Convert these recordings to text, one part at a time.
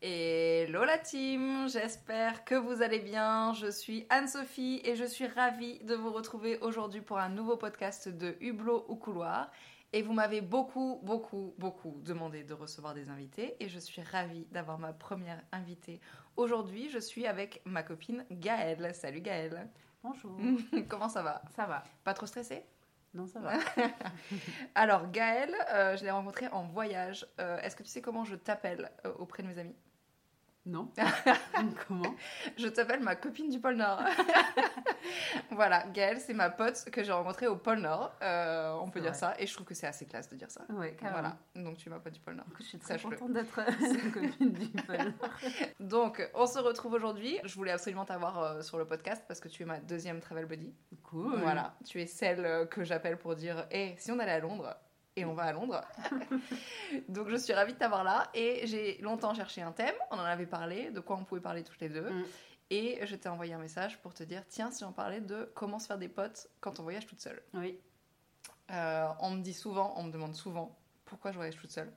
Hello la team, j'espère que vous allez bien. Je suis Anne-Sophie et je suis ravie de vous retrouver aujourd'hui pour un nouveau podcast de Hublot au couloir. Et vous m'avez beaucoup, beaucoup, beaucoup demandé de recevoir des invités et je suis ravie d'avoir ma première invitée. Aujourd'hui, je suis avec ma copine Gaëlle. Salut Gaëlle. Bonjour. Comment ça va? Ça va. Pas trop stressée? Non, ça va. Alors Gaëlle, euh, je l'ai rencontrée en voyage. Euh, Est-ce que tu sais comment je t'appelle euh, auprès de mes amis? Non. Comment? Je t'appelle ma copine du pôle Nord. voilà, Gaëlle, c'est ma pote que j'ai rencontrée au pôle Nord. Euh, on peut dire vrai. ça. Et je trouve que c'est assez classe de dire ça. Ouais, carrément. Voilà, donc tu es ma pote du pôle Nord. Je suis très contente d'être sa copine du pôle. Donc, on se retrouve aujourd'hui. Je voulais absolument t'avoir euh, sur le podcast parce que tu es ma deuxième travel buddy. Cool. Voilà, tu es celle euh, que j'appelle pour dire Hé, si on allait à Londres et on va à Londres. Donc je suis ravie de t'avoir là et j'ai longtemps cherché un thème, on en avait parlé, de quoi on pouvait parler toutes les deux. Mm. Et je t'ai envoyé un message pour te dire tiens, si on parlait de comment se faire des potes quand on voyage toute seule. Oui. Euh, on me dit souvent, on me demande souvent pourquoi je voyage toute seule?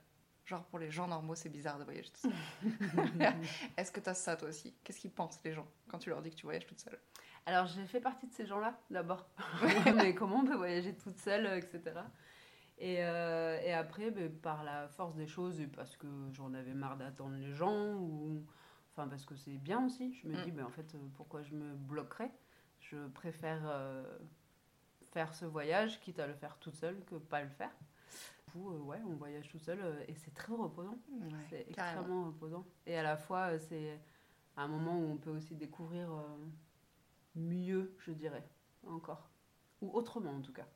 Genre pour les gens normaux, c'est bizarre de voyager toute seule. Est-ce que t'as ça toi aussi? Qu'est-ce qu'ils pensent les gens quand tu leur dis que tu voyages toute seule? Alors, j'ai fait partie de ces gens-là, d'abord. Mais comment on peut voyager toute seule, euh, etc. Et, euh, et après, ben, par la force des choses, et parce que j'en avais marre d'attendre les gens, ou enfin parce que c'est bien aussi, je me Mm. dis, ben, en fait, euh, pourquoi je me bloquerais? Je préfère euh, faire ce voyage, quitte à le faire toute seule, que pas le faire. Du coup, ouais, on voyage toute seule, euh, et c'est très reposant. C'est extrêmement reposant. Et à la fois, c'est un moment où on peut aussi découvrir mieux, je dirais, encore. Ou autrement, en tout cas.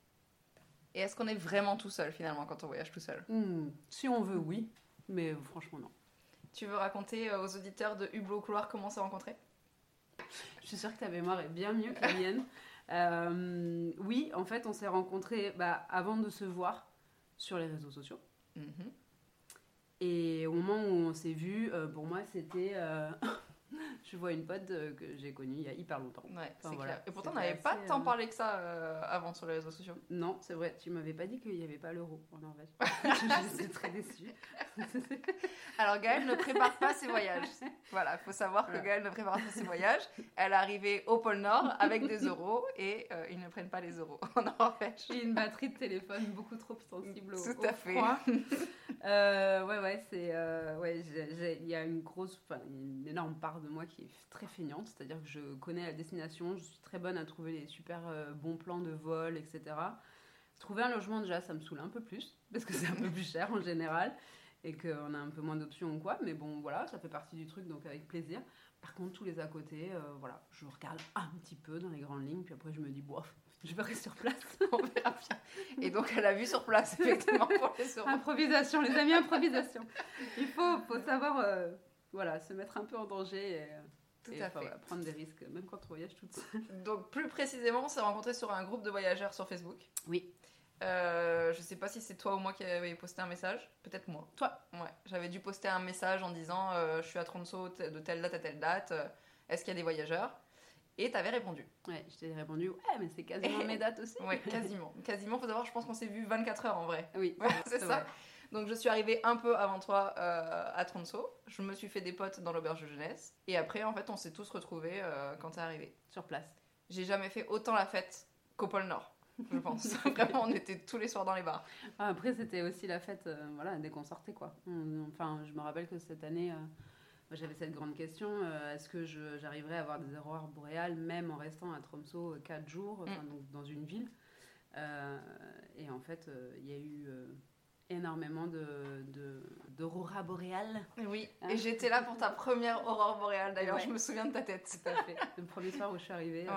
Et est-ce qu'on est vraiment tout seul finalement quand on voyage tout seul? Hmm, Si on veut, oui. Mais franchement, non. Tu veux raconter euh, aux auditeurs de Hublot couloir comment on s'est rencontrés? Je suis sûre que ta mémoire est bien mieux que la mienne. Euh, oui, en fait, on s'est rencontrés bah, avant de se voir sur les réseaux sociaux. Mhm. Et au moment où on s'est vus, euh, pour moi, c'était... euh, je vois une pote euh, que j'ai connue il y a hyper longtemps. Ouais, Enfin, c'est voilà. clair. Et pourtant, on n'avait pas tant euh, parlé que ça euh, avant sur les réseaux sociaux. Non, c'est vrai, tu m'avais pas dit qu'il n'y avait pas l'euro en Norvège. J'étais très déçue. Alors, Gaëlle ne prépare pas ses voyages. Voilà, il faut savoir que. Gaëlle ne prépare pas ses voyages. Elle est arrivée au pôle Nord avec des euros et euh, ils ne prennent pas les euros en Norvège. J'ai une batterie de téléphone beaucoup trop sensible au, Tout au à fait. froid. Ouais, ouais, c'est. ouais, il y a une grosse. Enfin, une énorme part de moi qui est très feignante, c'est-à-dire que je connais la destination, je suis très bonne à trouver les super euh, bons plans de vol, etc. Trouver un logement, déjà, ça me saoule un peu plus, parce que c'est un peu plus cher en général, et qu'on a un peu moins d'options ou quoi, mais bon, voilà, ça fait partie du truc, donc avec plaisir. Par contre, tous les à côté, euh, voilà, je regarde un petit peu dans les grandes lignes, puis après, je me dis, bof, je verrai sur place. On verra bien. Et donc, elle a vu sur place, effectivement, pour les. Improvisation, les amis, improvisation. Il faut, faut savoir euh, voilà, se mettre un peu en danger et, Tout et, à enfin, fait. voilà, prendre des risques, même quand on voyage toute seule. Donc, plus précisément, on s'est rencontrés sur un groupe de voyageurs sur Facebook. Oui. Euh, je sais pas si c'est toi ou moi qui avais posté un message. Peut-être moi. Toi. Ouais. J'avais dû poster un message en disant euh, Je suis à Tronso de telle date à telle date. euh, Est-ce qu'il y a des voyageurs? Et t'avais répondu. Ouais, je t'ai répondu, ouais, mais c'est quasiment mes dates aussi. Ouais, quasiment. quasiment, faut savoir, je pense qu'on s'est vu 24 heures en vrai. Oui, Ouais, c'est ça. Donc je suis arrivée un peu avant toi euh, à Tronso. Je me suis fait des potes dans l'auberge de jeunesse. Et après, en fait, on s'est tous retrouvés euh, quand t'es arrivé. Sur place. J'ai jamais fait autant la fête qu'au pôle Nord, je pense. Vraiment, on était tous les soirs dans les bars. Ah, après, c'était aussi la fête, euh, voilà, dès qu'on sortait, quoi. Enfin, je me rappelle que cette année, j'avais cette grande question euh, est-ce que j'arriverais à avoir des aurores boréales, même en restant à Tromsø 4 jours, enfin, Mm. donc, dans une ville? Euh, Et en fait, euh, il y a eu énormément de- de- d'aurora boréales. Oui, Hein et j'étais là pour ta première aurore boréale d'ailleurs, Ouais. je me souviens de ta tête. Tout à fait. Le premier soir où je suis arrivée, euh,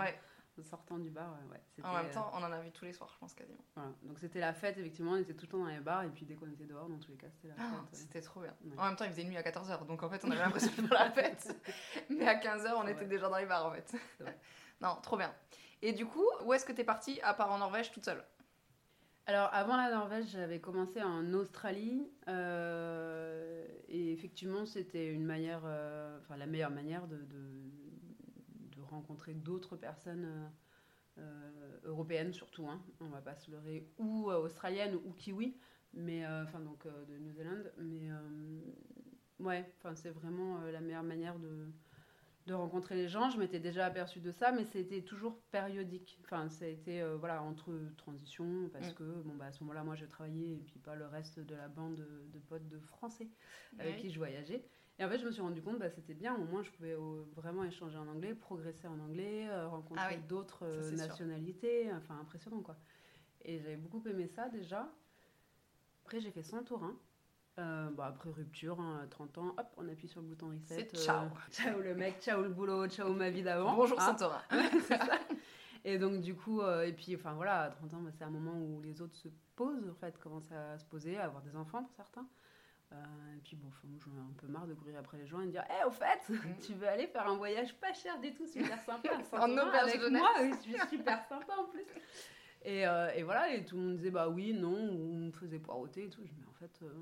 en sortant du bar, euh, ouais, en même euh, temps, on en a vu tous les soirs, je pense quasiment. voilà. Donc c'était la fête, effectivement, on était tout le temps dans les bars, et puis dès qu'on était dehors, dans tous les cas, c'était la Ah, fête. euh. C'était trop bien. En même temps, il faisait nuit à 14h, donc en fait, on avait l'impression de faire la fête. Mais à 15h, on était déjà dans les bars en fait. Non, trop bien. Et du coup, où est-ce que t'es partie à part en Norvège toute seule? Alors, avant la Norvège, j'avais commencé en Australie. euh, et effectivement, c'était une manière, euh, enfin, la meilleure manière de, de, rencontrer d'autres personnes euh, européennes, surtout. Hein, on va pas se leurrer, ou australiennes ou kiwi, mais enfin, donc de New Zealand. Mais, Ouais, enfin, c'est vraiment la meilleure manière de, de rencontrer les gens. Je m'étais déjà aperçue de ça, mais c'était toujours périodique. Enfin, ça a été euh, voilà, entre transitions, parce Mm. que bon, bah, à ce moment-là, moi, je travaillais, et puis pas le reste de la bande de, de potes de français avec Oui. qui je voyageais. Et en fait, je me suis rendu compte, bah, c'était bien, au moins, je pouvais euh, vraiment échanger en anglais, progresser en anglais, euh, rencontrer Ah oui, d'autres ça, euh, c'est sûr. nationalités, enfin, impressionnant, quoi. Et j'avais beaucoup aimé ça, déjà. Après, j'ai fait Santorin. Euh, bon, après rupture, hein, 30 ans, hop, on appuie sur le bouton reset. C'est ciao. ciao le mec, ciao le boulot, ciao ma vie d'avant. Bonjour hein. Ça. Et donc du coup, euh, et puis enfin voilà, à 30 ans, bah, c'est un moment où les autres se posent, en fait, commencent à se poser, à avoir des enfants pour certains. Euh, et puis bon, j'en ai un peu marre de courir après les gens et de dire, hé, au fait, tu veux aller faire un voyage pas cher du tout, super sympa. Santorin auberge jeunesse. moi, je suis super sympa en plus. Et, euh, et voilà, et tout le monde disait bah oui, non, ou on me faisait poireauter et tout. Je dis, mais en fait, euh,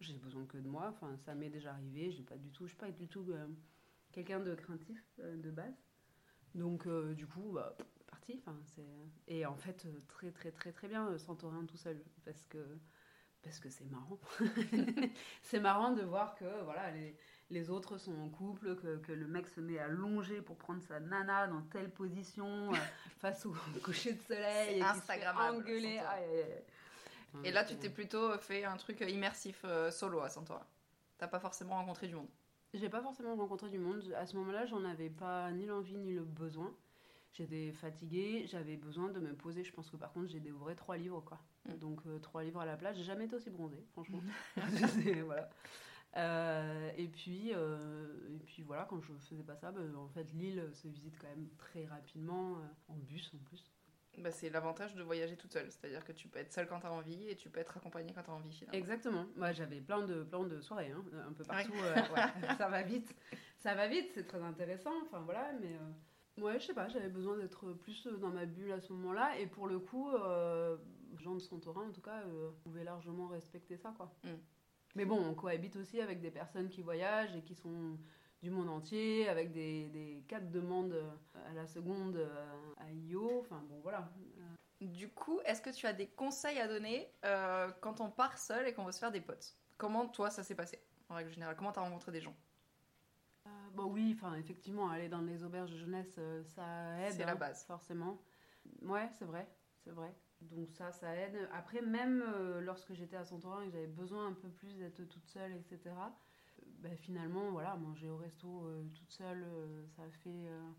j'ai besoin que de moi. Enfin, ça m'est déjà arrivé. J'ai pas du tout, je suis pas du tout euh, quelqu'un de craintif euh, de base. Donc euh, du coup, bah, parti. Enfin, c'est et en fait très très très très bien Santorin tout seul parce que parce que c'est marrant. c'est marrant de voir que voilà les, les autres sont en couple, que, que le mec se met à longer pour prendre sa nana dans telle position face au coucher de soleil et fait Et là, tu t'es plutôt fait un truc immersif euh, solo à Santorin. T'as pas forcément rencontré du monde. J'ai pas forcément rencontré du monde. À ce moment-là, j'en avais pas ni l'envie ni le besoin. J'étais fatiguée, j'avais besoin de me poser. Je pense que par contre, j'ai dévoré trois livres, quoi. Mm. Donc euh, trois livres à la plage. J'ai jamais été aussi bronzée, franchement. Voilà. Euh, et puis, euh, et puis voilà, quand je faisais pas ça, bah, en fait, l'île se visite quand même très rapidement euh, en bus en plus. Bah, c'est l'avantage de voyager toute seule. C'est-à-dire que tu peux être seule quand t'as envie et tu peux être accompagnée quand t'as envie finalement. Exactement. Moi, j'avais plein de, plein de soirées, hein, un peu Ouais. partout. euh, ouais. ça va vite. Ça va vite, c'est très intéressant. Enfin, voilà, mais... euh, ouais, je sais pas, j'avais besoin d'être plus dans ma bulle à ce moment-là. Et pour le coup, euh, gens de Santorin, en tout cas, euh, pouvaient largement respecter ça, quoi. Mm. Mais bon, on cohabite aussi avec des personnes qui voyagent et qui sont du monde entier, avec des, des cas de demande à la seconde euh, à IO. Enfin, bon, voilà. Du coup, est-ce que tu as des conseils à donner euh, quand on part seul et qu'on veut se faire des potes? Comment toi ça s'est passé en règle générale? Comment t'as rencontré des gens? Euh, bah oui, enfin effectivement, aller dans les auberges de jeunesse, euh, ça aide. C'est la base. Forcément. Ouais, c'est vrai, c'est vrai. Donc ça, ça aide. Après, même euh, lorsque j'étais à Santorin et que j'avais besoin un peu plus d'être toute seule, etc. bah, finalement, voilà, manger au resto euh, toute seule, euh, ça fait. euh,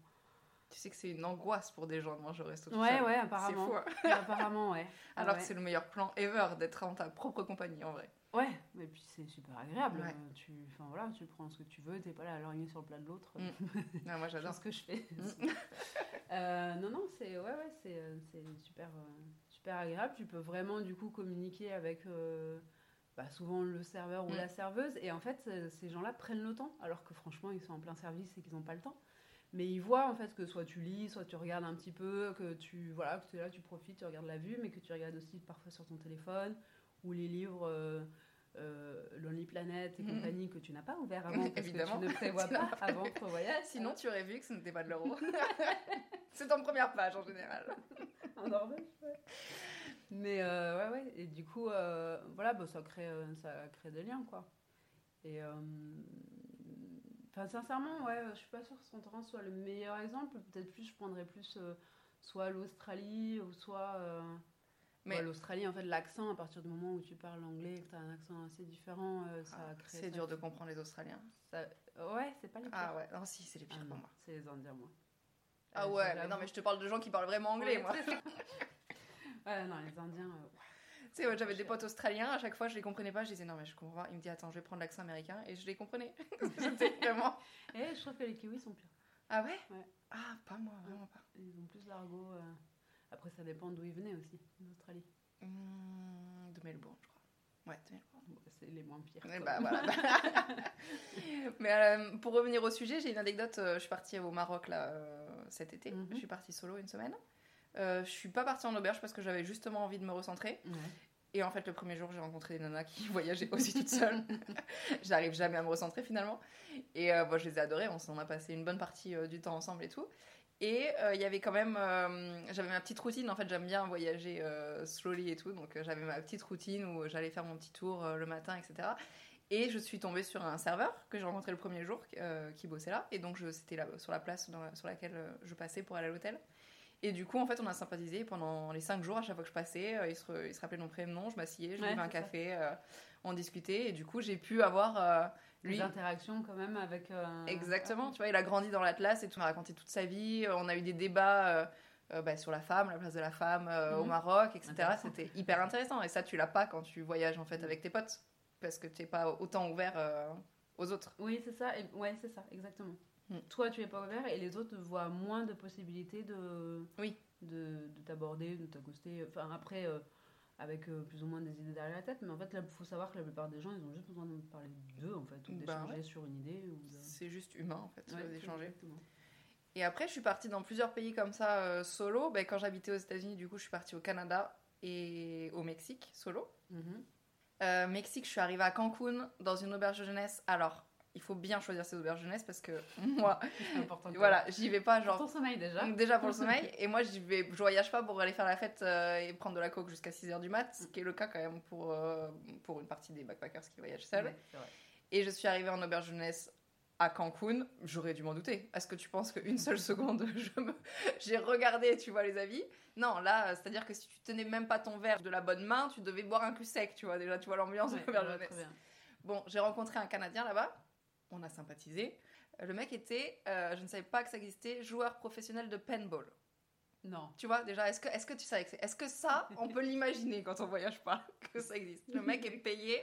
Tu sais que c'est une angoisse pour des gens de manger au resto. tout Ouais, seul. ouais, apparemment. fou. hein. apparemment, ouais. Ah Alors ouais. que c'est le meilleur plan ever d'être en ta propre compagnie en vrai. Ouais, et puis c'est super agréable. Ouais. Tu, enfin voilà, tu prends ce que tu veux, t'es pas là à lorgner sur le plat de l'autre. Mm. Ah, moi j'adore. ce que je fais. Mm. Euh, non, non, c'est ouais, ouais, c'est c'est super, euh, super agréable. Tu peux vraiment du coup communiquer avec euh, bah, souvent le serveur ou Mm. la serveuse. Et en fait, euh, ces gens-là prennent le temps, alors que franchement, ils sont en plein service et qu'ils n'ont pas le temps. Mais ils voient en fait que soit tu lis, soit tu regardes un petit peu, que tu voilà, que tu es là, tu profites, tu regardes la vue, mais que tu regardes aussi parfois sur ton téléphone ou les livres. euh, euh, Lonely Planet et Mhm. compagnie que tu n'as pas ouvert avant parce Évidemment. que tu ne prévois Tu pas avant ton voyage. Sinon tu aurais vu que ce n'était pas de l'euro. c'est en première page en général. en Norvège, ouais. Mais euh, ouais, ouais. Et du coup, euh, voilà, bah, ça, crée, euh, ça crée des liens, quoi. Et. euh, Enfin, sincèrement, ouais, je suis pas sûre que Santorin soit le meilleur exemple. Peut-être plus, je prendrais plus soit l'Australie ou soit. Mais- ouais, l'Australie, en fait, l'accent, à partir du moment où tu parles anglais et que tu as un accent assez différent, euh, ça Ah, crée. c'est dur de comprendre les Australiens. ça- Ouais, c'est pas les pires. Ah ouais, non si, c'est les Ah pires non, pour moi. c'est les Indiens, moi. Ah ouais, mais non mais je te parle de gens qui parlent vraiment anglais Ouais, moi. Ouais, non, les Indiens. euh, Tu sais, moi, j'avais des potes australiens, à chaque fois je les comprenais pas, je disais non mais je comprends pas. Il me dit attends, je vais prendre l'accent américain et je les comprenais. C'était vraiment. Et je trouve que les Kiwis sont pires. Ah ouais? Ouais. Ah, pas moi, vraiment pas. Ils ont plus l'argot. euh. Après, ça dépend d'où ils venaient aussi, d'Australie. Mmh, de Melbourne, je crois. Ouais, de Melbourne. Bon, C'est les moins pires. Eh bah, voilà. Mais euh, pour revenir au sujet, j'ai une anecdote. je suis partie au Maroc là euh, cet été. Mhm. Je suis partie solo une semaine. Euh, je suis pas partie en auberge parce que j'avais justement envie de me recentrer. Ouais. Et en fait, le premier jour, j'ai rencontré des nanas qui voyageaient aussi toutes seules. J'arrive jamais à me recentrer finalement. Et euh, bon, je les ai adorées. On s'en a passé une bonne partie euh, du temps ensemble et tout. Et euh, il y avait quand même. euh, j'avais ma petite routine. En fait, j'aime bien voyager euh, slowly et tout. Donc, j'avais ma petite routine où j'allais faire mon petit tour le matin, etc. Et je suis tombée sur un serveur que j'ai rencontré le premier jour qui bossait là. Et donc, c'était là, sur la place dans la- sur laquelle je passais pour aller à l'hôtel. Et du coup, en fait, on a sympathisé pendant les cinq jours. À chaque fois que je passais, euh, il, se, re- il se rappelait mon prénom, je m'asseyais, je buvais un café, euh, on discutait. Et du coup, j'ai pu avoir euh, lui. Des interactions quand même avec. euh, Exactement, tu vois, il a grandi dans l'Atlas et tout, il m'a raconté toute sa vie. On a eu des débats bah, sur la femme, la place de la femme au Mhm. Maroc, etc. C'était hyper intéressant. Et ça, tu l'as pas quand tu voyages en fait Mhm. avec tes potes, parce que tu n'es pas autant ouvert aux autres. Oui, c'est ça. Et, ouais, c'est ça, exactement. Mm. Toi, tu es pas ouvert et les autres voient moins de possibilités de. Oui. De, de t'aborder, de t'accoster. Enfin, après, euh, avec euh, plus ou moins des idées derrière la tête, mais en fait, il faut savoir que la plupart des gens, ils ont juste besoin de parler d'eux, en fait, ou Bah d'échanger sur une idée. De... C'est juste humain en fait, Ouais, d'échanger. Et après, je suis partie dans plusieurs pays comme ça, euh, solo. Ben, quand j'habitais aux États-Unis, du coup, je suis partie au Canada et au Mexique, solo. Mhm. Euh, Mexique, je suis arrivée à Cancun dans une auberge de jeunesse. Alors, il faut bien choisir ses auberges de jeunesse parce que moi, important. voilà, j'y vais pas Pour genre ton sommeil déjà. Donc déjà pour le sommeil, et moi j'y vais, je voyage pas pour aller faire la fête euh, et prendre de la coke jusqu'à 6h du mat, ce qui est le cas quand même pour, euh, pour une partie des backpackers qui voyagent seuls. Ouais. Et je suis arrivée en auberge jeunesse à Cancun, j'aurais dû m'en douter. Est-ce que tu penses qu'une seule seconde, je me... j'ai regardé, tu vois, les avis? Non, là, c'est-à-dire que si tu tenais même pas ton verre de la bonne main, tu devais boire un cul sec, tu vois, déjà, tu vois l'ambiance Ouais, de jeunesse. Bon, j'ai rencontré un Canadien là-bas. On a sympathisé. Le mec était, euh, je ne savais pas que ça existait, joueur professionnel de paintball. Non. Tu vois, déjà, est-ce que, est que tu savais que c'est... Est-ce que ça, on peut l'imaginer quand on voyage pas, que ça existe? Le mec est payé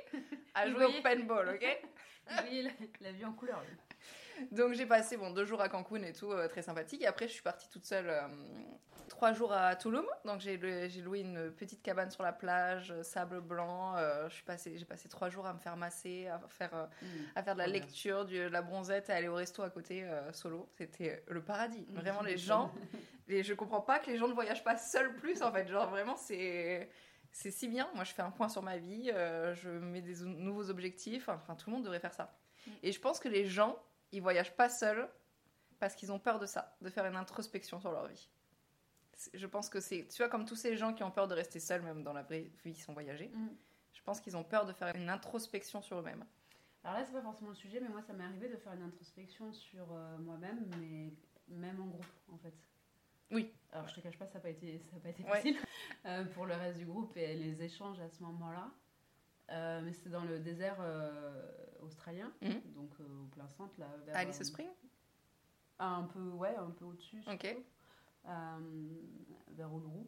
à jouer au paintball, ok? Voyez la, la vie en couleur. lui. Donc j'ai passé bon, deux jours à Cancun et tout, euh, très sympathique. Et après, je suis partie toute seule euh, trois jours à Tulum. Donc j'ai loué, une petite cabane sur la plage, euh, sable blanc. Euh, j'ai passé trois jours à me faire masser, à faire, euh, à faire de la bien. lecture, du- de la bronzette, à aller au resto à côté solo. C'était le paradis. Mm. Vraiment, les gens, les, je comprends pas que les gens ne voyagent pas seuls plus en fait. Genre vraiment, c'est. C'est si bien, moi je fais un point sur ma vie, euh, je mets des ou- nouveaux objectifs, enfin tout le monde devrait faire ça. Mm. Et je pense que les gens, ils voyagent pas seuls parce qu'ils ont peur de ça, de faire une introspection sur leur vie. Je pense que c'est, tu vois, comme tous ces gens qui ont peur de rester seuls, même dans la vraie vie, qui sont voyagés, Mm. je pense qu'ils ont peur de faire une introspection sur eux-mêmes. Alors là, c'est pas forcément le sujet, mais moi, ça m'est arrivé de faire une introspection sur euh, moi-même, mais même en groupe, en fait. Oui. Alors, je te cache pas, ça n'a pas été, ça a pas été Ouais. facile euh, pour le reste du groupe et les échanges à ce moment-là. Euh, mais c'était dans le désert euh, australien, Mhm. donc au plein centre, là, vers, Alice Spring un peu, ouais, un peu au-dessus. Ok. vers Uluru.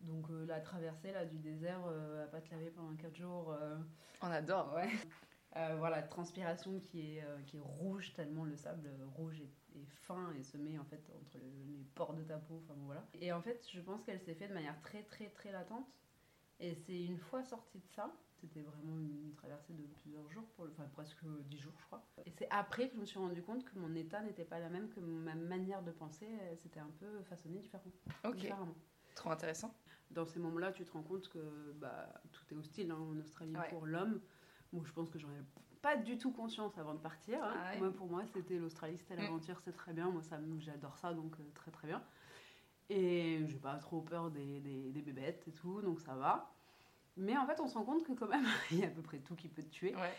Donc la traversée là, du désert, à pas te laver pendant 4 jours. On adore. Ouais. Voilà, transpiration qui est, qui est rouge, tellement le sable rouge est, est fin et se met en fait entre le- les pores de ta peau. Enfin bon, voilà. Et en fait, je pense qu'elle s'est faite de manière très très très latente. Et c'est une fois sortie de ça, c'était vraiment une traversée de plusieurs jours, pour le- enfin presque 10 jours je crois. Et c'est après que je me suis rendu compte que mon état n'était pas la même, que ma manière de penser, euh, c'était un peu façonné différent, Ok. différemment. Trop intéressant. Dans ces moments-là, tu te rends compte que bah, tout est hostile hein, en Australie Ouais. pour l'homme. Bon, je pense que j'en ai pas du tout conscience avant de partir. hein. Ah ouais. Moi, pour moi, c'était l'Australie, c'était Mm. l'aventure, c'est très bien. Moi, ça, j'adore ça, donc euh, très très bien. Et j'ai pas trop peur des, des, des bébêtes et tout, donc ça va. Mais en fait, on se rend compte que quand même, il y a à peu près tout qui peut te tuer. Ouais.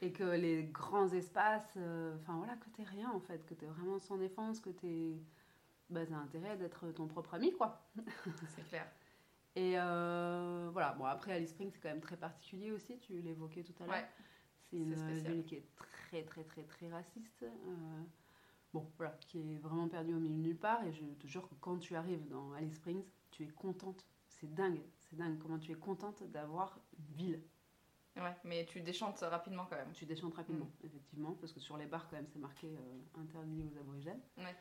Et que les grands espaces, euh, enfin voilà, que t'es rien en fait, que t'es vraiment sans défense, que t'es. Bah, t'as intérêt d'être ton propre ami, quoi. C'est clair. Et euh, voilà, bon après Alice Springs c'est quand même très particulier aussi, tu l'évoquais tout à l'heure. Ouais. C'est une spécial. ville qui est très très très très raciste. euh, bon voilà, qui est vraiment perdue au milieu de nulle part. Et je te jure que quand tu arrives dans Alice Springs, tu es contente. C'est dingue, c'est dingue comment tu es contente d'avoir une ville. Ouais, mais tu déchantes rapidement quand même. Tu déchantes rapidement, Mm. effectivement, parce que sur les bars quand même c'est marqué euh, interdit aux aborigènes. Ouais.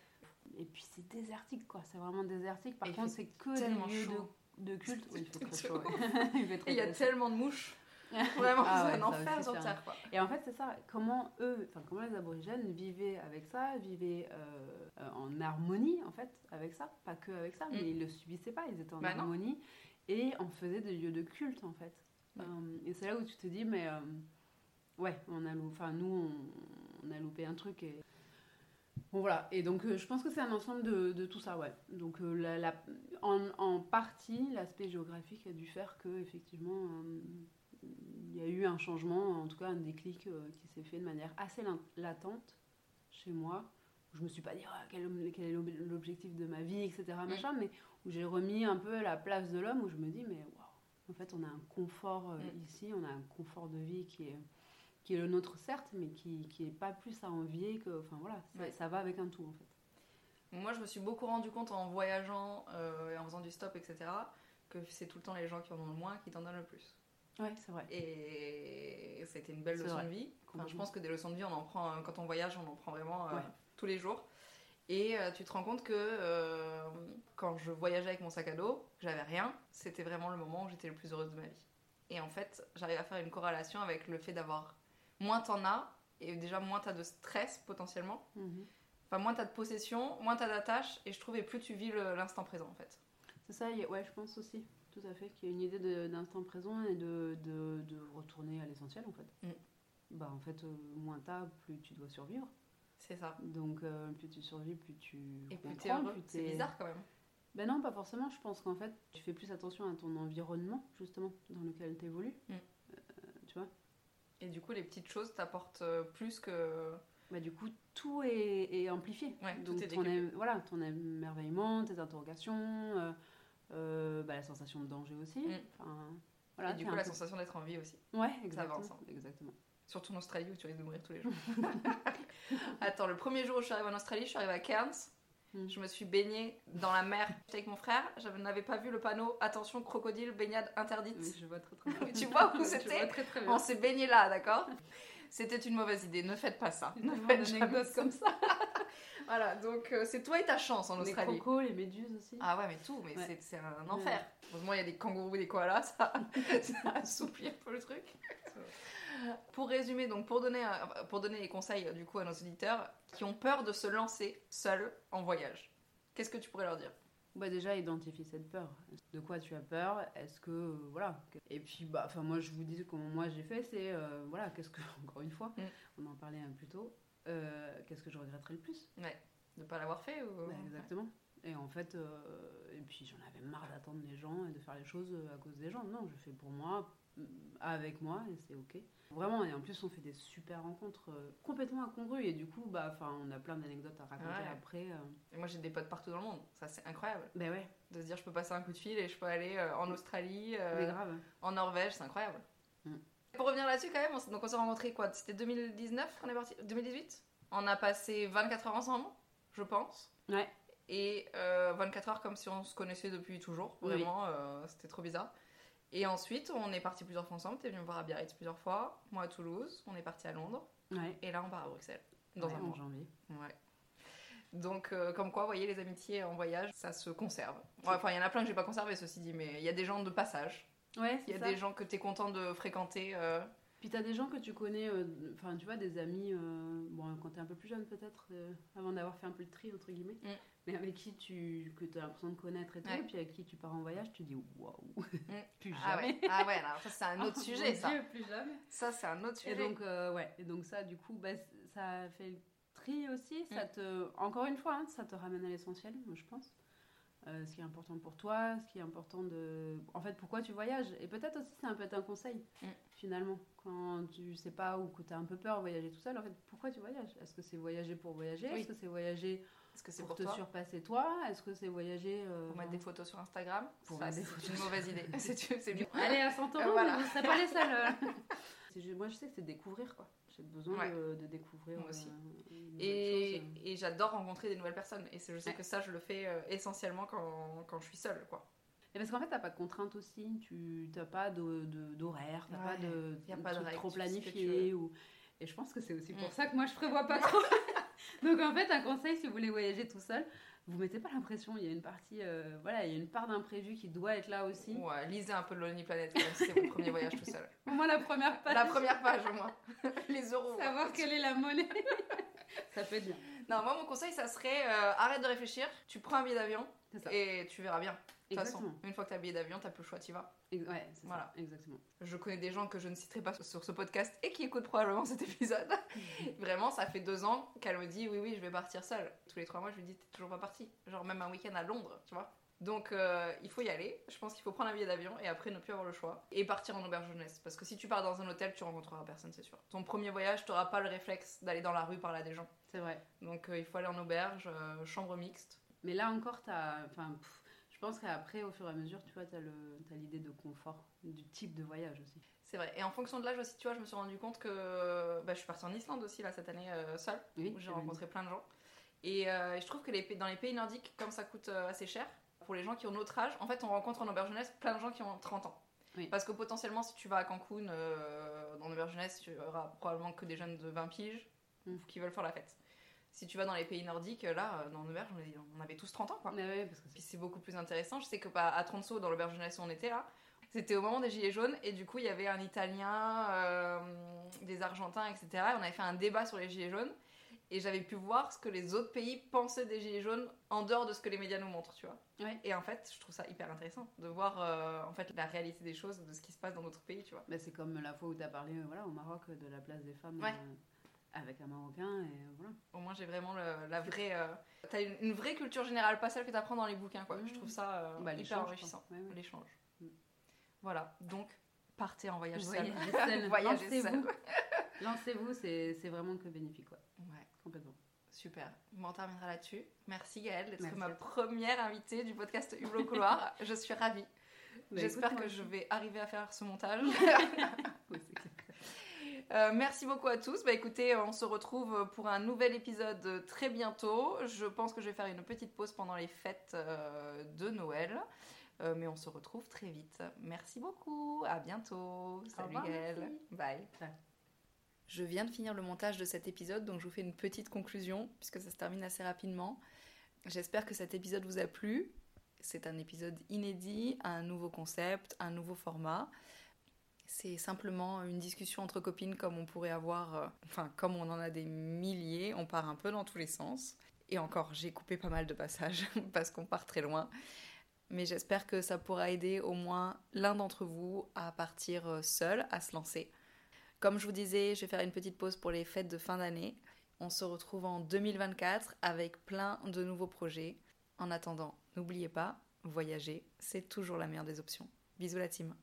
Et puis c'est désertique quoi, c'est vraiment désertique. Par Et contre c'est que tellement des lieux chaud. de, de culte. Oui, il fait très chaud. ouais. Il fait très, Et il y a tellement de mouches. Vraiment, Ah c'est ouais, un enfer sur Terre, quoi. Et en fait, c'est ça. Comment eux, enfin, comment les aborigènes vivaient avec ça, vivaient euh, euh, en harmonie, en fait, avec ça. Pas que avec ça, mais Mm. ils le subissaient pas, ils étaient en Bah non. harmonie. Et en faisaient des lieux de culte, en fait. Ouais. Euh, et c'est là où tu te dis, mais ouais, on a enfin, nous, on, on a loupé un truc. Et... Bon, voilà. Et donc, euh, je pense que c'est un ensemble de, de tout ça, ouais. Donc, euh, la, la- en, en partie, l'aspect géographique a dû faire que, effectivement, euh, il y a eu un changement, en tout cas un déclic euh, qui s'est fait de manière assez latente chez moi. Où je me suis pas dit Ah, quel, quel est l'ob- l'objectif de ma vie, etc. Machin, mais où j'ai remis un peu la place de l'homme, où je me dis mais waouh, en fait on a un confort euh, Mm. ici, on a un confort de vie qui est qui est le nôtre certes, mais qui qui est pas plus à envier que, enfin voilà, ça, Ouais. ça va avec un tout en fait. Moi, je me suis beaucoup rendu compte en voyageant euh, et en faisant du stop, etc., que c'est tout le temps les gens qui en ont le moins qui t'en donnent le plus. Ouais, c'est vrai. Et c'était une belle leçon vrai. de vie. Enfin, je pense que des leçons de vie, on en prend euh, quand on voyage, on en prend vraiment euh, Ouais. tous les jours. Et euh, tu te rends compte que euh, quand je voyageais avec mon sac à dos, j'avais rien, c'était vraiment le moment où j'étais le plus heureuse de ma vie. Et en fait, j'arrive à faire une corrélation avec le fait d'avoir moins t'en as, et déjà moins t'as de stress potentiellement. Mhm. Enfin, moins t'as de possession, moins t'as d'attache, et je trouve, et plus tu vis l'instant présent en fait. C'est ça, ouais, je pense aussi, tout à fait, qu'il y a une idée d'instant présent et de, de, de retourner à l'essentiel en fait. Mm. Bah en fait, euh, moins t'as, plus tu dois survivre. C'est ça. Donc euh, plus tu survis, plus tu Et plus t'es heureux. C'est bizarre quand même. Ben non, pas forcément. Je pense qu'en fait, tu fais plus attention à ton environnement justement dans lequel tu évolues. Mm. tu vois. Et du coup, les petites choses t'apportent euh, plus que. Bah du coup, tout est, est amplifié. Ouais, tout Donc est ton, voilà, ton émerveillement, tes interrogations, euh, bah, la sensation de danger aussi. Mm. Enfin, voilà, et du coup, la peu- sensation d'être en vie aussi. Ouais, Ça exactement. avance, hein. exactement. Surtout en Australie où tu risques de mourir tous les jours. Attends, le premier jour où je suis arrivée en Australie, je suis arrivée à Cairns. Mm. Je me suis baignée dans la mer J'étais avec mon frère. Je n'avais pas vu le panneau Attention, crocodile, baignade interdite. Oui, je vois très très bien. Tu vois où c'était On s'est baigné là, d'accord? C'était une mauvaise idée. Ne faites pas ça. Ne faites jamais ça. comme ça. Voilà, donc euh, c'est toi et ta chance en Les Australie. crocos, les méduses aussi. Ah ouais, mais tout, mais Ouais. c'est- un Ouais. enfer. Heureusement, il y a des kangourous et des koalas, ça, ça assouplit un peu le truc. Pour résumer, donc pour donner, un- pour donner les conseils euh, du coup à nos auditeurs qui ont peur de se lancer seuls en voyage, qu'est-ce que tu pourrais leur dire? Bah déjà identifier cette peur. De quoi tu as peur? Est-ce que euh, voilà Et puis bah enfin moi je vous dis comment moi j'ai fait c'est euh, voilà qu'est-ce que encore une fois Mm. on en parlait un peu plus tôt euh, qu'est-ce que je regretterais le plus? Ouais, de pas l'avoir fait ou... Bah, Exactement. Et en fait euh, et puis j'en avais marre d'attendre les gens et de faire les choses euh, à cause des gens. Non je fais pour moi mm, avec moi et c'est ok. Vraiment et en plus on fait des super rencontres euh, complètement incongrues et du coup bah on a plein d'anecdotes à raconter Ouais. après. Et moi j'ai des potes partout dans le monde, ça c'est incroyable. Ben ouais De se dire je peux passer un coup de fil et je peux aller en Australie, grave. en Norvège, c'est incroyable. Mm. Pour revenir là-dessus quand même, on s'est- donc on s'est rencontrés quoi C'était 2019 qu'on est parti 2018 On a passé 24 heures ensemble, je pense. Ouais. Et euh, 24 heures comme si on se connaissait depuis toujours. Oui. Vraiment, euh, c'était trop bizarre. Et ensuite, on est parti plusieurs fois ensemble. T'es venu me voir à Biarritz plusieurs fois. Moi à Toulouse. On est parti à Londres. Ouais. Et là, on part à Bruxelles. Dans Ouais, un en mois. janvier. Ouais. Donc, euh, comme quoi, vous voyez, les amitiés en voyage, ça se conserve. Enfin, il y en a plein que j'ai pas conservé, ceci dit, mais il y a des gens de passage. Ouais, Il y a des gens que t'es content de fréquenter. euh, Puis t'as des gens que tu connais, euh, enfin tu vois, des amis, euh, bon quand t'es un peu plus jeune peut-être, euh, avant d'avoir fait un peu le tri entre guillemets, Mm. mais avec qui tu, que t'as l'impression de connaître et tout, Ouais. et puis avec qui tu pars en voyage, tu dis waouh, plus Ah jamais. ouais, ah ouais, alors ça c'est un autre Oh, sujet, ça. Dieu, plus jamais. Ça c'est un autre sujet. Et donc euh, ouais, et donc ça du coup, bah, ça fait le tri aussi, ça Mm. te, encore une fois, hein, ça te ramène à l'essentiel, moi je pense. Euh, ce qui est important pour toi, ce qui est important de... En fait, pourquoi tu voyages Et peut-être aussi, ça peut être un conseil, Mm. finalement. Quand tu sais pas ou que tu as un peu peur de voyager tout seul, en fait, pourquoi tu voyages? Est-ce que c'est voyager pour voyager? Oui. Est-ce que c'est voyager que c'est pour, pour, te toi? surpasser toi? Est-ce que c'est voyager... euh, Pour mettre des photos sur Instagram? Pour Ça, mettre des c'est photos une mauvaise idée. C'est c'est mieux. Allez, à 100 euros, voilà. vous serez pas les seuls. euh. Moi, je sais que c'est découvrir, quoi. J'ai besoin Ouais. de, de découvrir Moi aussi. euh, nouvelles Et, j'adore rencontrer des nouvelles personnes. Et je sais Ouais. que ça, je le fais euh, essentiellement quand, quand je suis seule, quoi. Et parce qu'en fait, t'as pas de contraintes aussi, tu n'as pas d'horaire, t'as Ouais, pas de, y a pas de trop planifié. Ou... Et je pense que c'est aussi pour Mm. ça que moi je prévois pas trop. Donc en fait, un conseil, si vous voulez voyager tout seul, vous mettez pas l'impression, il y a une partie, euh, voilà, il y a une part d'imprévu qui doit être là aussi. Ouais, lisez un peu de Lonely Planet si c'est votre premier voyage tout seul. Au moins la première page, La première page, au moins. Les euros. savoir quelle est la monnaie. ça peut être bien. Non, moi, mon conseil, ça serait euh, arrête de réfléchir, tu prends un billet d'avion et tu verras bien. De toute façon, une fois que tu as un billet d'avion, t'as plus le choix, tu vas. Ouais, c'est Voilà. ça, exactement. Je connais des gens que je ne citerai pas sur ce podcast et qui écoutent probablement cet épisode. Vraiment, ça fait deux ans qu'elle me dit oui, oui, je vais partir seule. Tous les trois mois, je lui dis t'es toujours pas partie. Genre même un week-end à Londres, tu vois. Donc euh, il faut y aller. Je pense qu'il faut prendre un billet d'avion et après ne plus avoir le choix. Et partir en auberge jeunesse. Parce que si tu pars dans un hôtel, tu rencontreras personne, c'est sûr. Ton premier voyage, tu n'auras pas le réflexe d'aller dans la rue parler à des gens. C'est vrai. Donc euh, il faut aller en auberge, euh, chambre mixte. Mais là encore, t'as. Enfin, pff, je pense qu'après, au fur et à mesure, tu vois, t'as le... t'as l'idée de confort, du type de voyage aussi. C'est vrai. Et en fonction de l'âge aussi, tu vois, je me suis rendu compte que bah, je suis partie en Islande aussi là cette année euh, seule. Oui, où j'ai rencontré plein de gens. Et euh, je trouve que les, dans les pays nordiques, comme ça coûte euh, assez cher, pour les gens qui ont notre âge, en fait, on rencontre en auberge jeunesse plein de gens qui ont 30 ans. Oui. Parce que potentiellement, si tu vas à Cancun, euh, dans l'auberge jeunesse, tu auras probablement que des jeunes de 20 piges Mm. qui veulent faire la fête. Si tu vas dans les pays nordiques, là, euh, dans l'auberge, on, avait tous 30 ans, quoi. Mais ouais, parce que Puis c'est. beaucoup plus intéressant. Je sais que bah, à Tronso, dans l'auberge jeunesse où on était là, c'était au moment des Gilets jaunes et du coup il y avait un Italien, euh, des Argentins, etc. Et on avait fait un débat sur les Gilets jaunes et j'avais pu voir ce que les autres pays pensaient des Gilets jaunes en dehors de ce que les médias nous montrent, tu vois. Ouais. Et en fait, je trouve ça hyper intéressant de voir euh, en fait la réalité des choses, de ce qui se passe dans d'autres pays, tu vois. Bah, c'est comme la fois où t'as parlé euh, voilà, au Maroc de la place des femmes Ouais. Avec un Marocain. Et voilà. Au moins j'ai vraiment le- la vraie, euh, t'as une, une vraie culture générale, pas celle que t'apprends dans les bouquins, quoi. Je trouve ça euh, Bah, hyper l'échange, enrichissant, quoi. Ouais, ouais. l'échange. Mm. Voilà, donc partez en voyage seul. Voyagez seul. Lancez-vous. c'est c'est vraiment que bénéfique, ouais. Ouais, Complètement. super. Bon, on terminera là-dessus. Merci Gaëlle d'être ma première invitée du podcast Hublot Couloir. je suis ravie. Bah, J'espère que je vais arriver à faire ce montage. Ouais, c'est clair. Euh, merci beaucoup à tous. Bah écoutez, on se retrouve pour un nouvel épisode très bientôt. Je pense que je vais faire une petite pause pendant les fêtes euh, de Noël. Euh, mais on se retrouve très vite. Merci beaucoup. À bientôt. Salut revoir, Gaëlle. merci. Bye. Bye. Je viens de finir le montage de cet épisode, donc je vous fais une petite conclusion, puisque ça se termine assez rapidement. J'espère que cet épisode vous a plu. C'est un épisode inédit, un nouveau concept, un nouveau format. C'est simplement une discussion entre copines comme on pourrait avoir, euh, enfin comme on en a des milliers, on part un peu dans tous les sens. Et encore, j'ai coupé pas mal de passages parce qu'on part très loin. Mais j'espère que ça pourra aider au moins l'un d'entre vous à partir euh, seul, à se lancer. Comme je vous disais, je vais faire une petite pause pour les fêtes de fin d'année. On se retrouve en 2024 avec plein de nouveaux projets. En attendant, n'oubliez pas, voyager, c'est toujours la meilleure des options. Bisous la team